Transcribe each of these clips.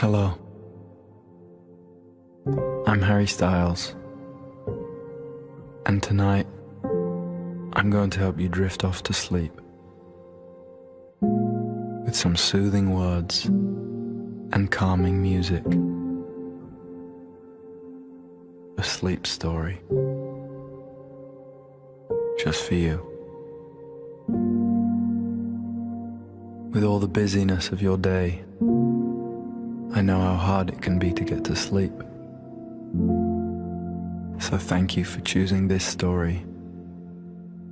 Hello. I'm Harry Styles. And tonight, I'm going to help you drift off to sleep with some soothing words and calming music. A sleep story just for you. With all the busyness of your day, I know how hard it can be to get to sleep. So thank you for choosing this story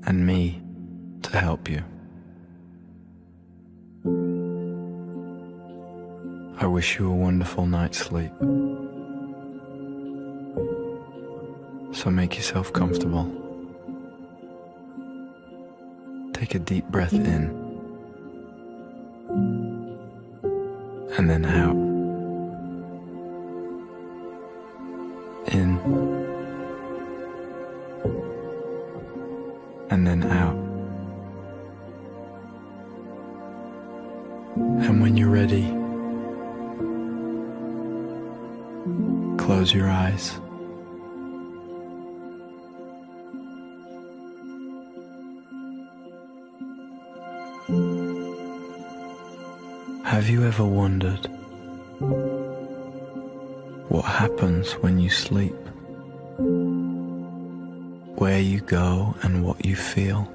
and me to help you. I wish you a wonderful night's sleep. So make yourself comfortable. Take a deep breath in And when you're ready, close your eyes. Have you ever wondered what happens when you sleep? Where you go and what you feel?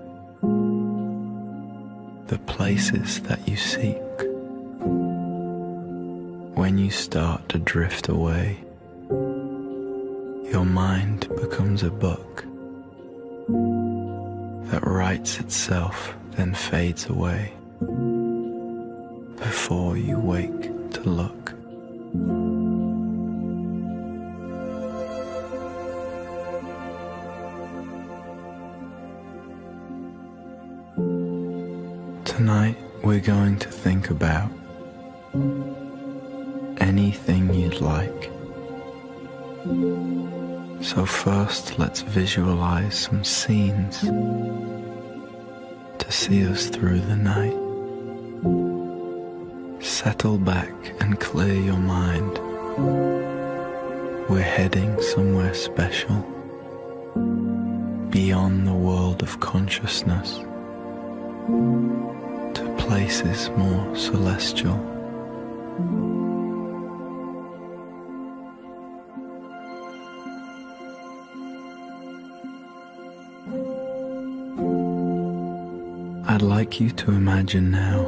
The places that you seek? When you start to drift away, your mind becomes a book that writes itself, then fades away before you wake to look. Visualize some scenes to see us through the night. Settle back and clear your mind. We're heading somewhere special, beyond the world of consciousness, to places more celestial. Like you to imagine now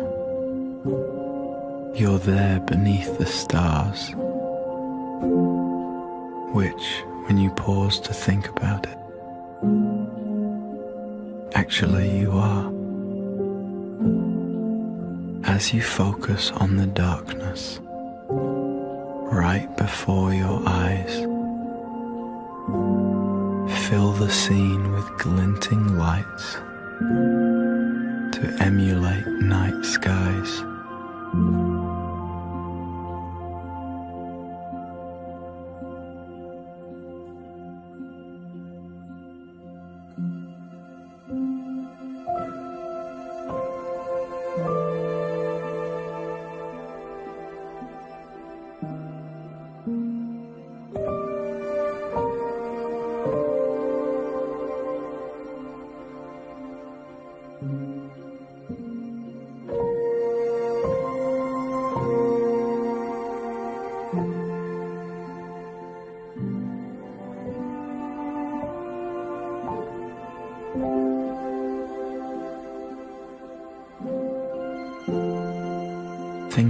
you're there beneath the stars, which, when you pause to think about it, actually you are. As you focus on the darkness right before your eyes, fill the scene with glinting lights to emulate night skies.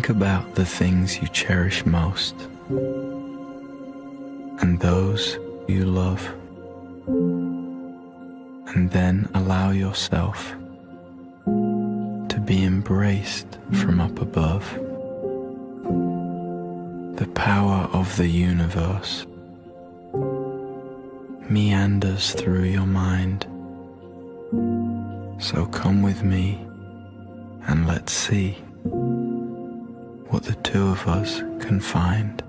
About the things you cherish most and those you love. And then allow yourself to be embraced from up above. The power of the universe meanders through your mind. So come with me and let's see two of us can find.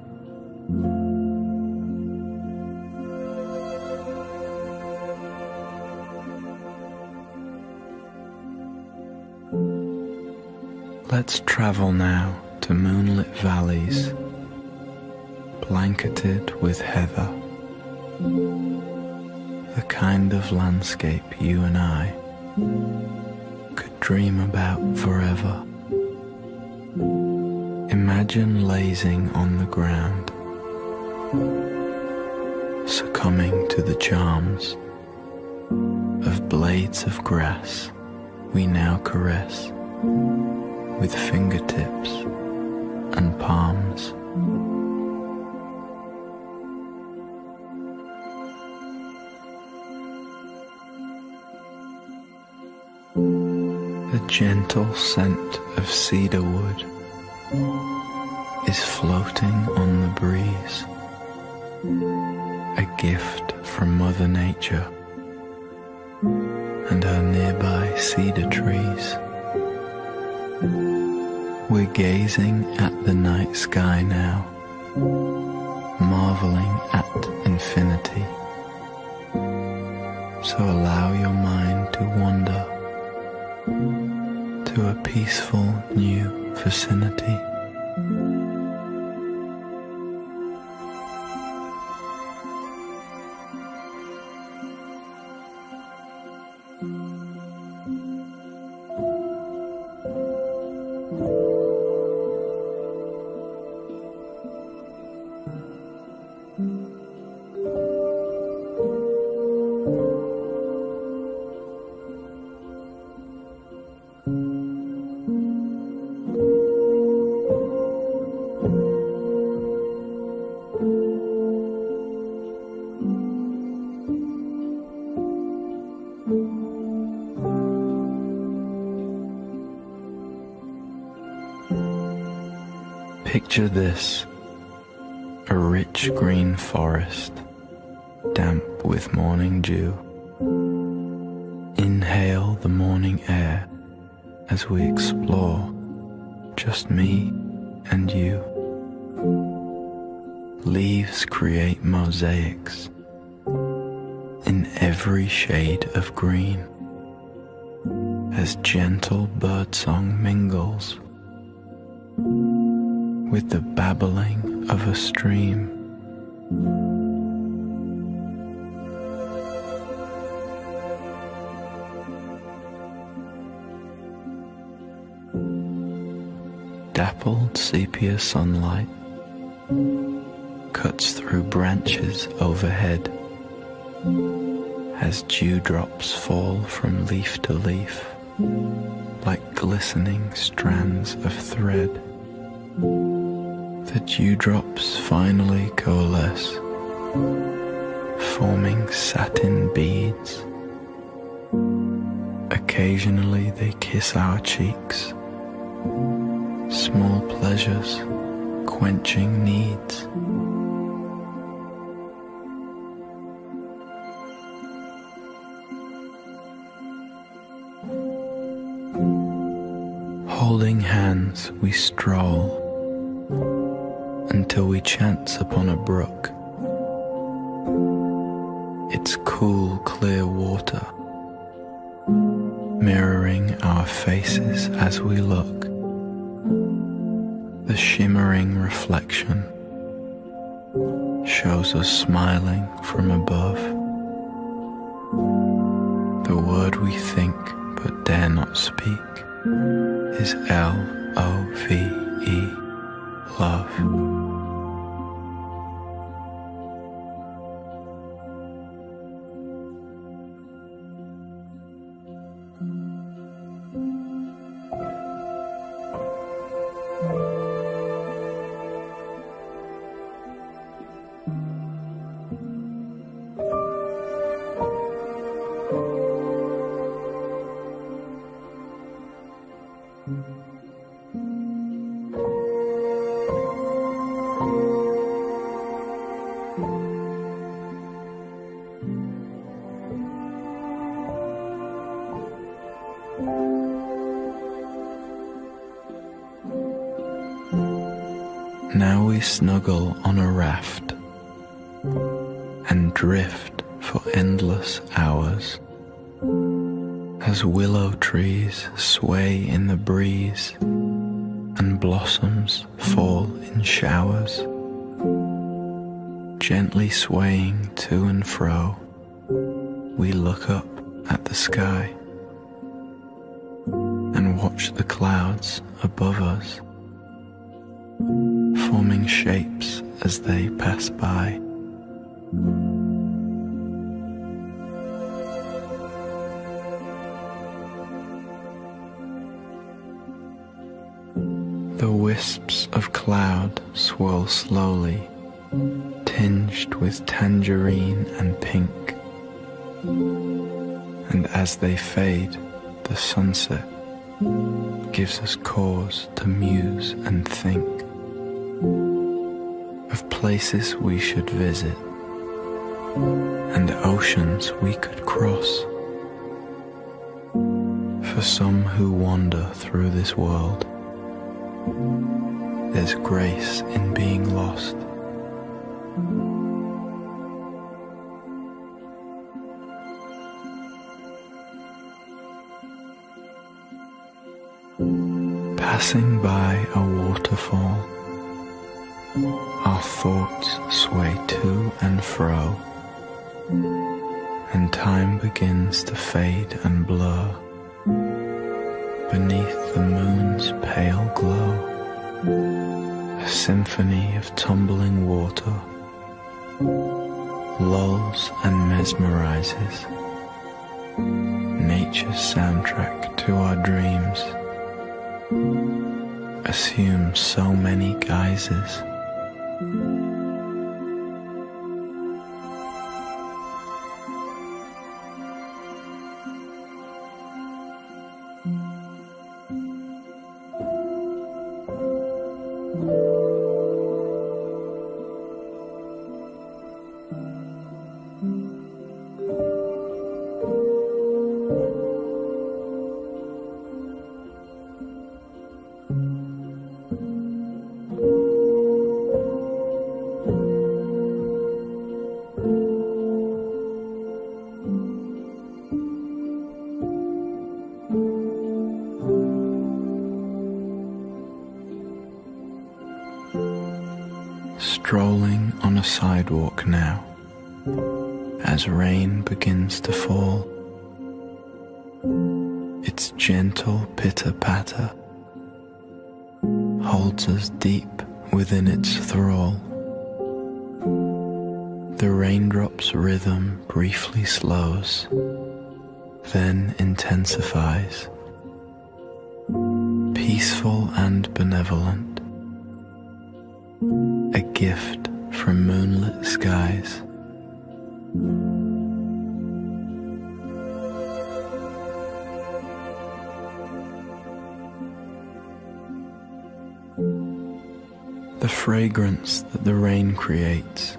Let's travel now to moonlit valleys blanketed with heather, the kind of landscape you and I could dream about forever. Imagine lazing on the ground, succumbing to the charms of blades of grass we now caress with fingertips and palms. The gentle scent of cedar wood is floating on the breeze, a gift from Mother Nature and her nearby cedar trees. We're gazing at the night sky now, marveling at infinity. So allow your mind to wander to a peaceful new vicinity. Picture this a rich green forest, damp with morning dew. Inhale the morning air as we explore, just me and you. Leaves create mosaics in every shade of green as gentle birdsong mingles with the babbling of a stream. Dappled sepia sunlight cuts through branches overhead as dewdrops fall from leaf to leaf like glistening strands of thread. The dewdrops finally coalesce, forming satin beads. Occasionally they kiss our cheeks, small pleasures quenching needs. Holding hands, we stroll until we chance upon a brook. Its cool, clear water mirroring our faces as we look. The shimmering reflection shows us smiling from above. The word we think but dare not speak is L O V E, love. Raft and drift for endless hours as willow trees sway in the breeze and blossoms fall in showers. Gently swaying to and fro, we look up at the sky and watch the clouds above us forming shapes as they pass by. The wisps of cloud swirl slowly, tinged with tangerine and pink. And as they fade, the sunset gives us cause to muse and think of places we should visit and oceans we could cross. For some who wander through this world, there's grace in being lost. Passing by and fro, and time begins to fade and blur beneath the moon's pale glow. A symphony of tumbling water lulls and mesmerizes. Nature's soundtrack to our dreams assumes so many guises. Strolling on a sidewalk now as rain begins to fall. Its gentle pitter patter holds us deep within its thrall. The raindrops' rhythm briefly slows, then intensifies, peaceful and benevolent gift from moonlit skies. The fragrance that the rain creates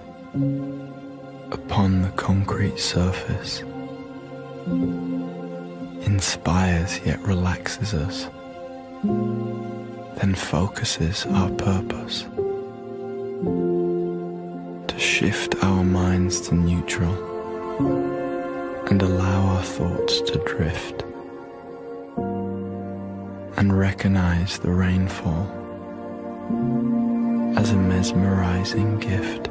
upon the concrete surface inspires yet relaxes us, then focuses our purpose shift our minds to neutral and allow our thoughts to drift and recognize the rainfall as a mesmerizing gift.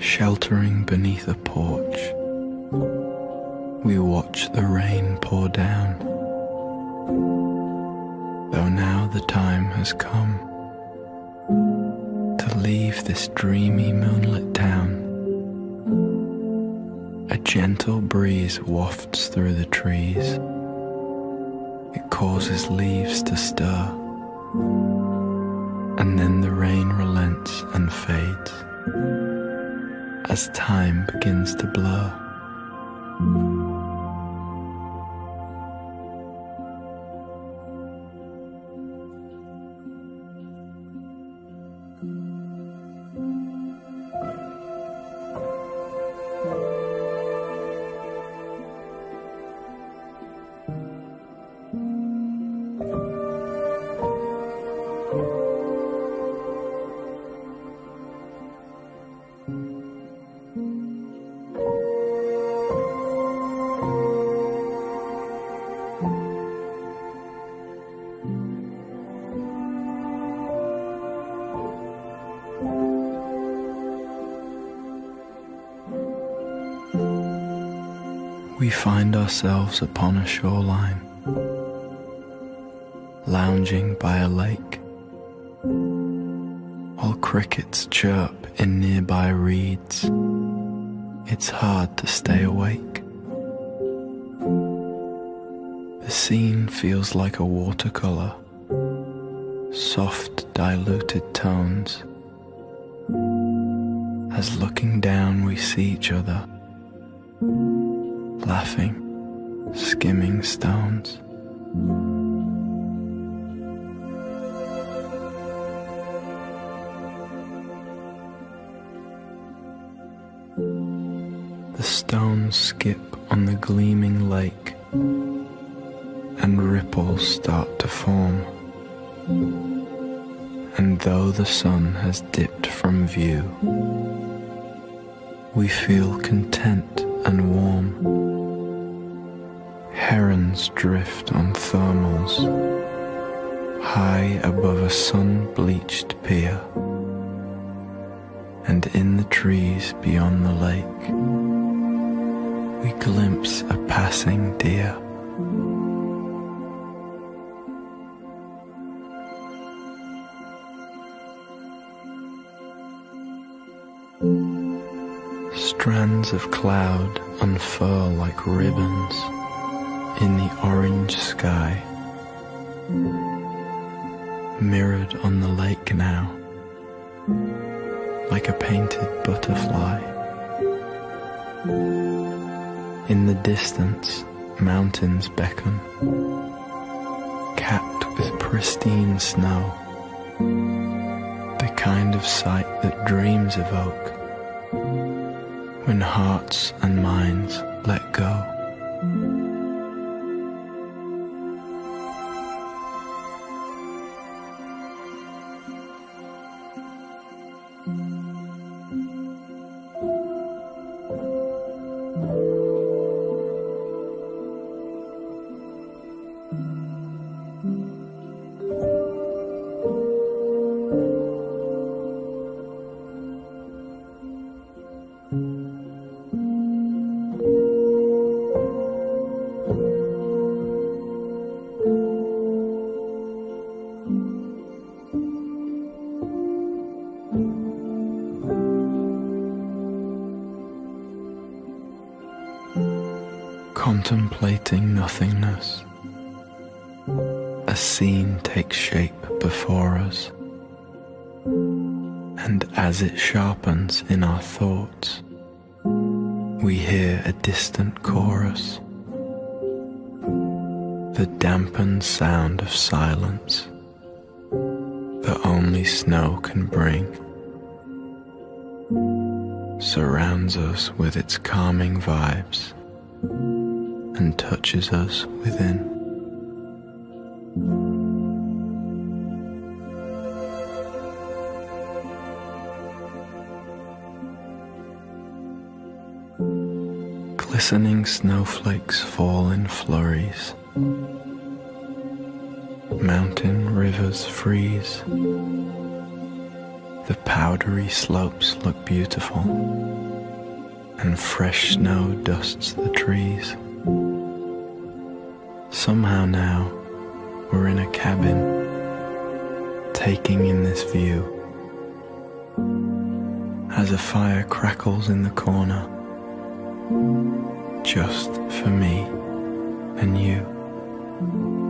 Sheltering beneath a porch watch the rain pour down. Though now the time has come to leave this dreamy moonlit town, a gentle breeze wafts through the trees. It causes leaves to stir, and then the rain relents and fades as time begins to blur. Find ourselves upon a shoreline, lounging by a lake, while crickets chirp in nearby reeds. It's hard to stay awake. The scene feels like a watercolor, soft diluted tones. As looking down we see each other laughing, skimming stones. The stones skip on the gleaming lake, and ripples start to form. And though the sun has dipped from view, we feel content and warm. Herons drift on thermals high above a sun bleached pier, and in the trees beyond the lake, we glimpse a passing deer. Strands of cloud unfurl like ribbons in the orange sky, mirrored on the lake now, like a painted butterfly. In the distance, mountains beckon, capped with pristine snow, the kind of sight that dreams evoke when hearts and minds let go. Only snow can bring surrounds us with its calming vibes and touches us within. Glistening snowflakes fall in flurries. Mountain rivers freeze. The powdery slopes look beautiful, and fresh snow dusts the trees. Somehow now we're in a cabin, taking in this view. As a fire crackles in the corner, just for me and you.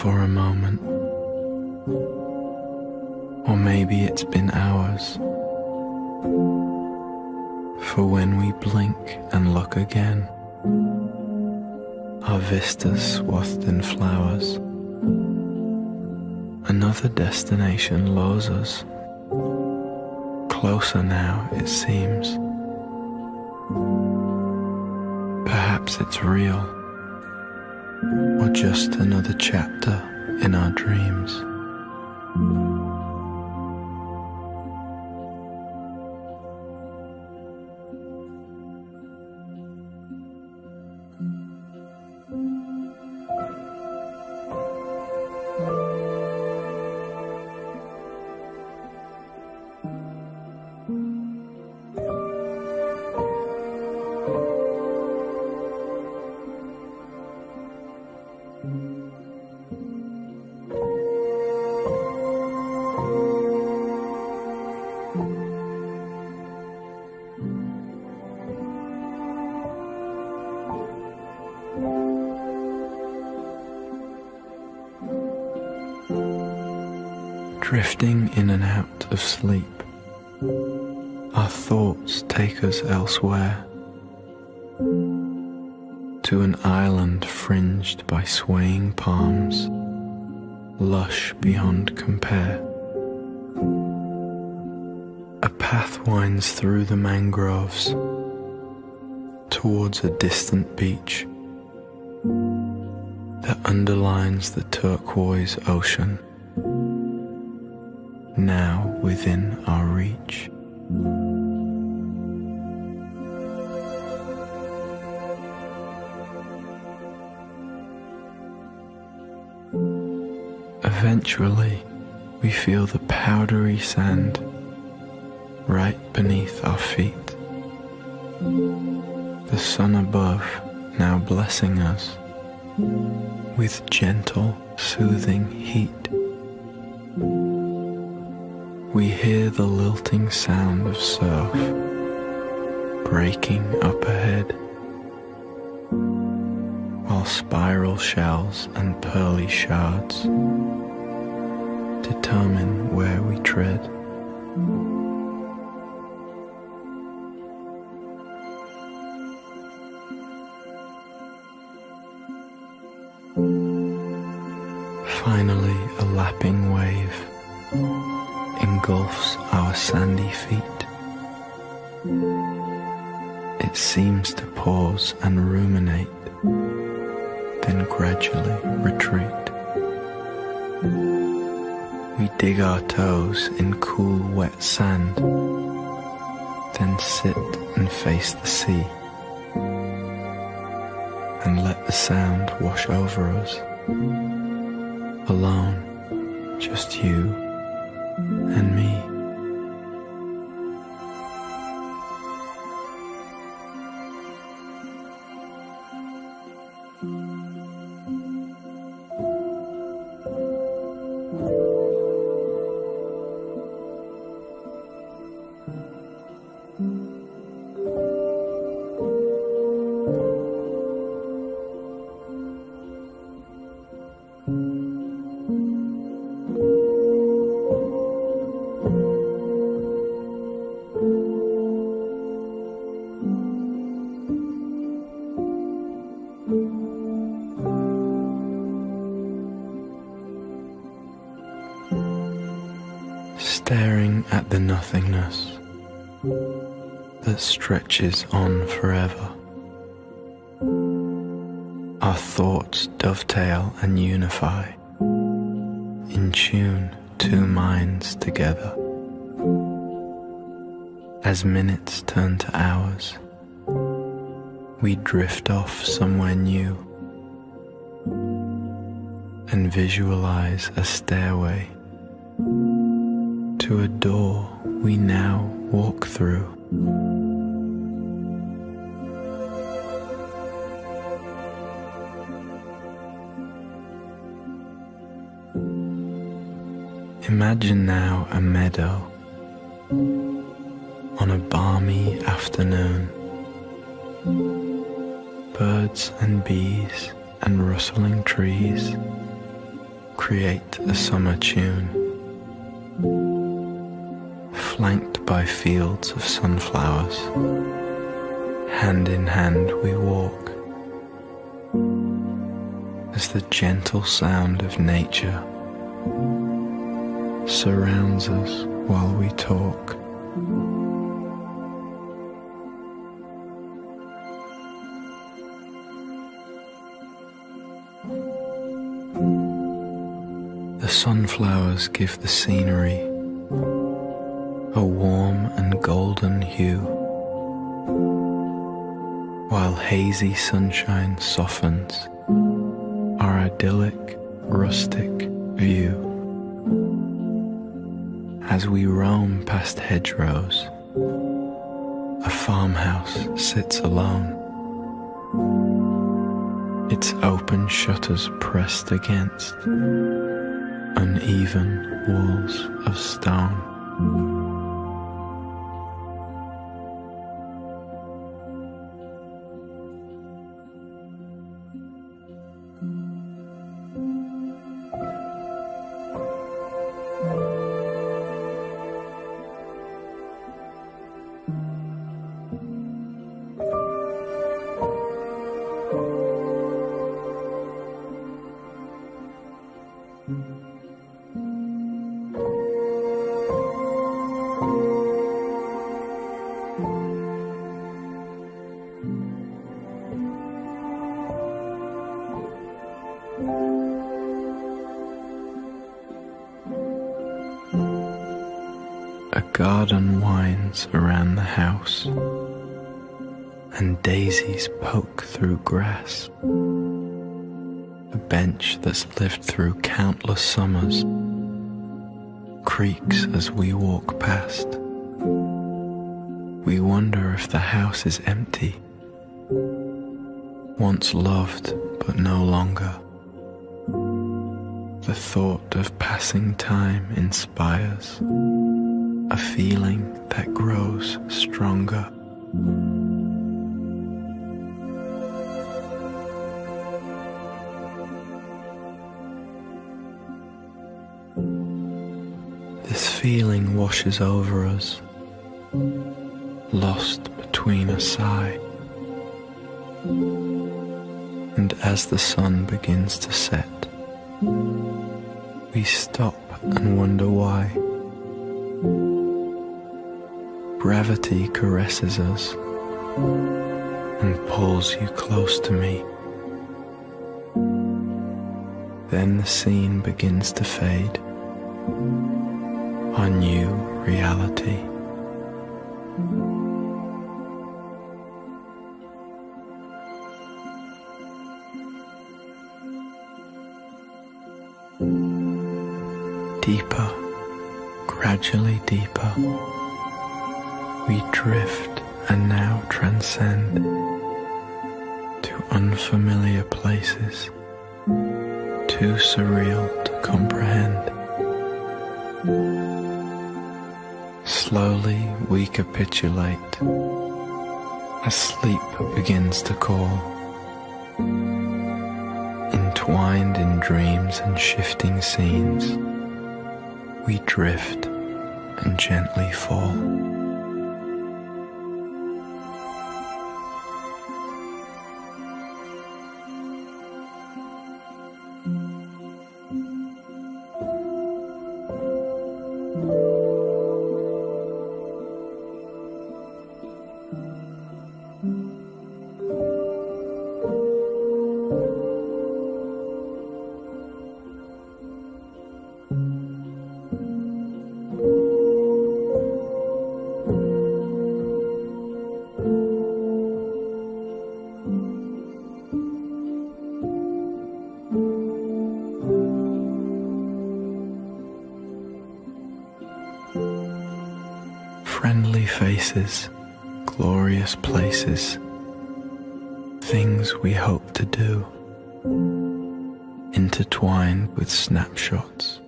For a moment or maybe it's been hours. For when we blink and look again, our vistas swathed in flowers, another destination lures us. Closer now, it seems. Perhaps it's real, just another chapter in our dreams. Our thoughts take us elsewhere to an island fringed by swaying palms, lush beyond compare. A path winds through the mangroves towards a distant beach that underlines the turquoise ocean now within our reach. Eventually, we feel the powdery sand right beneath our feet. The sun above now blessing us with gentle, soothing heat. We hear the lilting sound of surf breaking up ahead, while spiral shells and pearly shards determine where we tread. Finally, a lapping wave engulfs our sandy feet. It seems to pause and ruminate, then gradually retreat. Dig our toes in cool, wet sand, then sit and face the sea, and let the sound wash over us. Alone, just you that stretches on forever. Our thoughts dovetail and unify, in tune, two minds together. As minutes turn to hours, we drift off somewhere new and visualize a stairway to a door we now walk through. Imagine now a meadow on a balmy afternoon. Birds and bees and rustling trees create a summer tune flanked by fields of sunflowers. Hand in hand we walk as the gentle sound of nature surrounds us while we talk. The sunflowers give the scenery a warm and golden hue, while hazy sunshine softens our idyllic rustic view. As we roam past hedgerows, a farmhouse sits alone, its open shutters pressed against uneven walls of stone. Around the house, and daisies poke through grass. A bench that's lived through countless summers creaks as we walk past. We wonder if the house is empty, once loved but no longer. The thought of passing time inspires a feeling that grows stronger. This feeling washes over us, lost between a sigh. And as the sun begins to set, we stop and wonder why. Gravity caresses us and pulls you close to me. Then the scene begins to fade. A new reality. And shifting scenes, we drift and gently fall. Faces, glorious places, things we hope to do, intertwined with snapshots,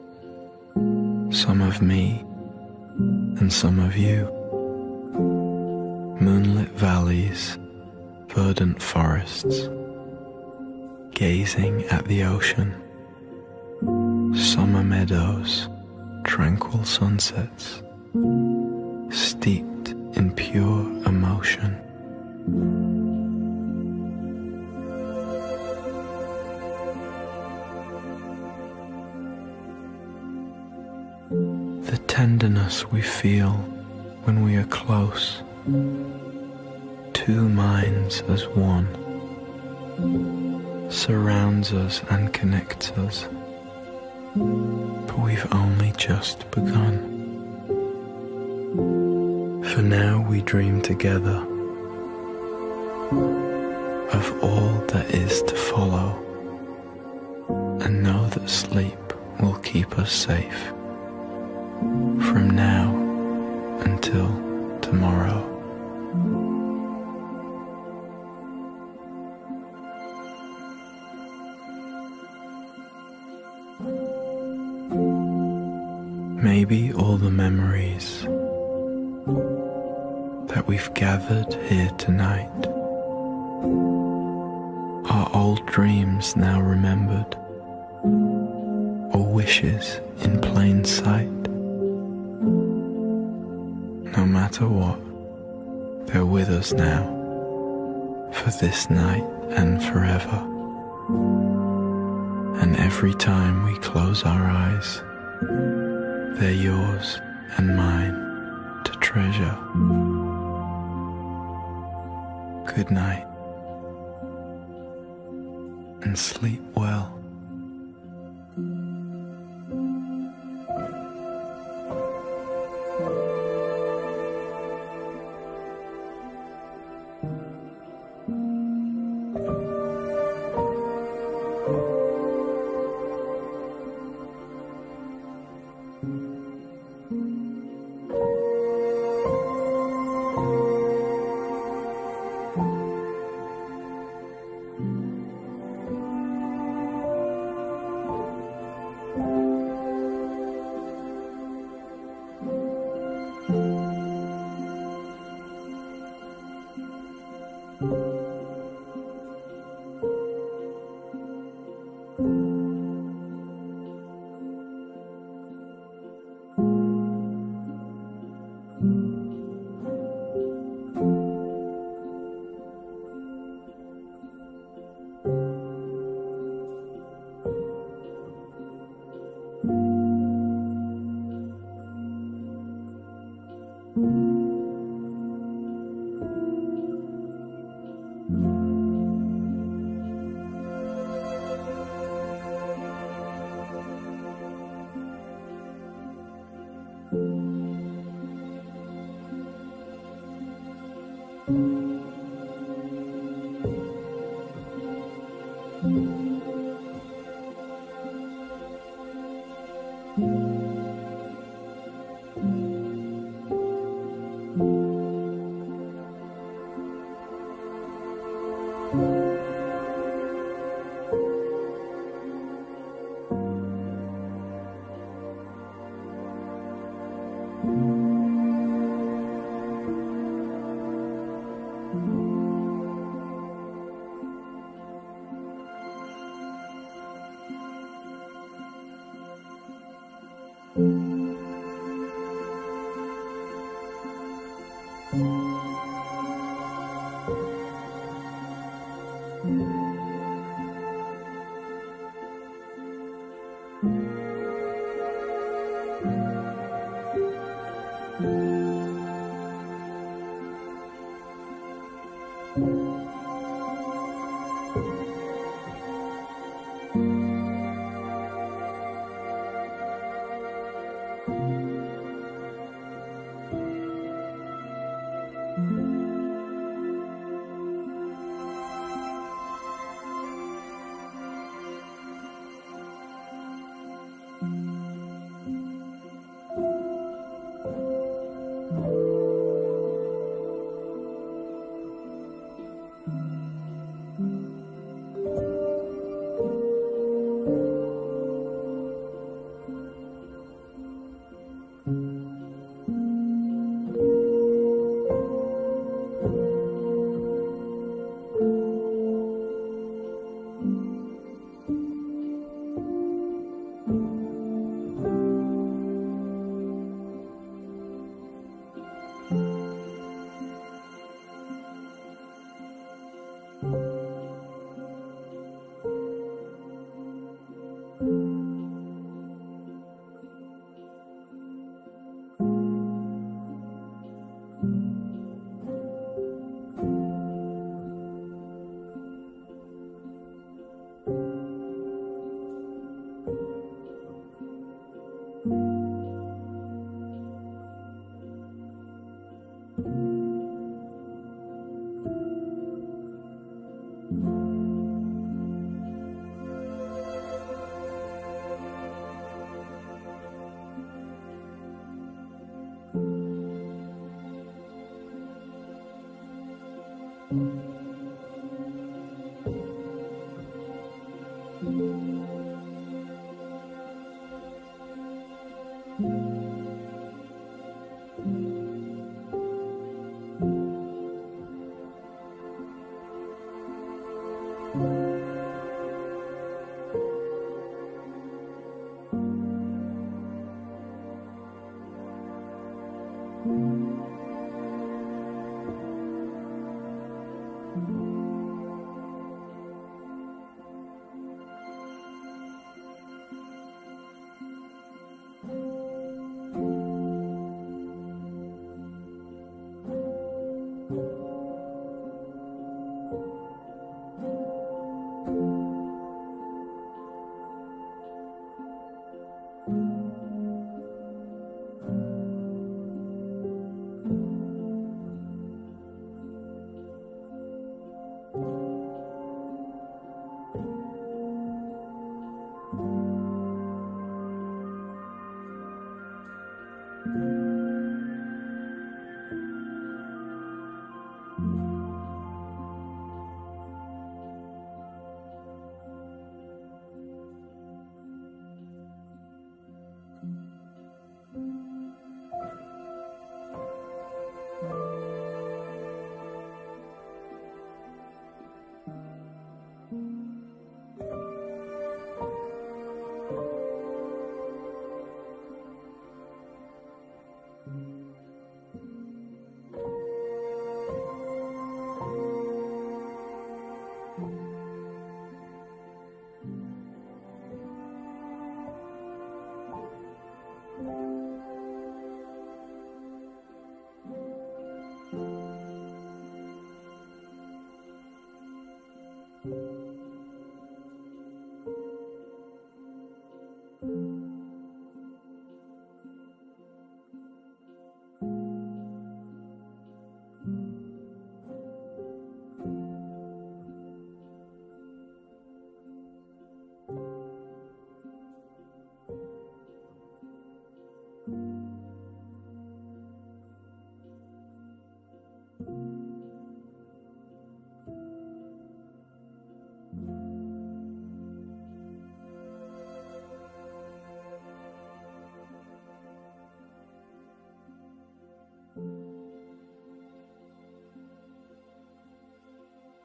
some of me and some of you, moonlit valleys, verdant forests, gazing at the ocean, summer meadows, tranquil sunsets steeped pure emotion. The tenderness we feel when we are close, two minds as one, surrounds us and connects us, but we've only just begun. For now we dream together of all that is to follow and know that sleep will keep us safe from now until tomorrow. Maybe all the memories that we've gathered here tonight are old dreams now remembered or wishes in plain sight. No matter what, they're with us now for this night and forever. And every time we close our eyes, they're yours and mine to treasure. Good night and sleep well.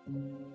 You.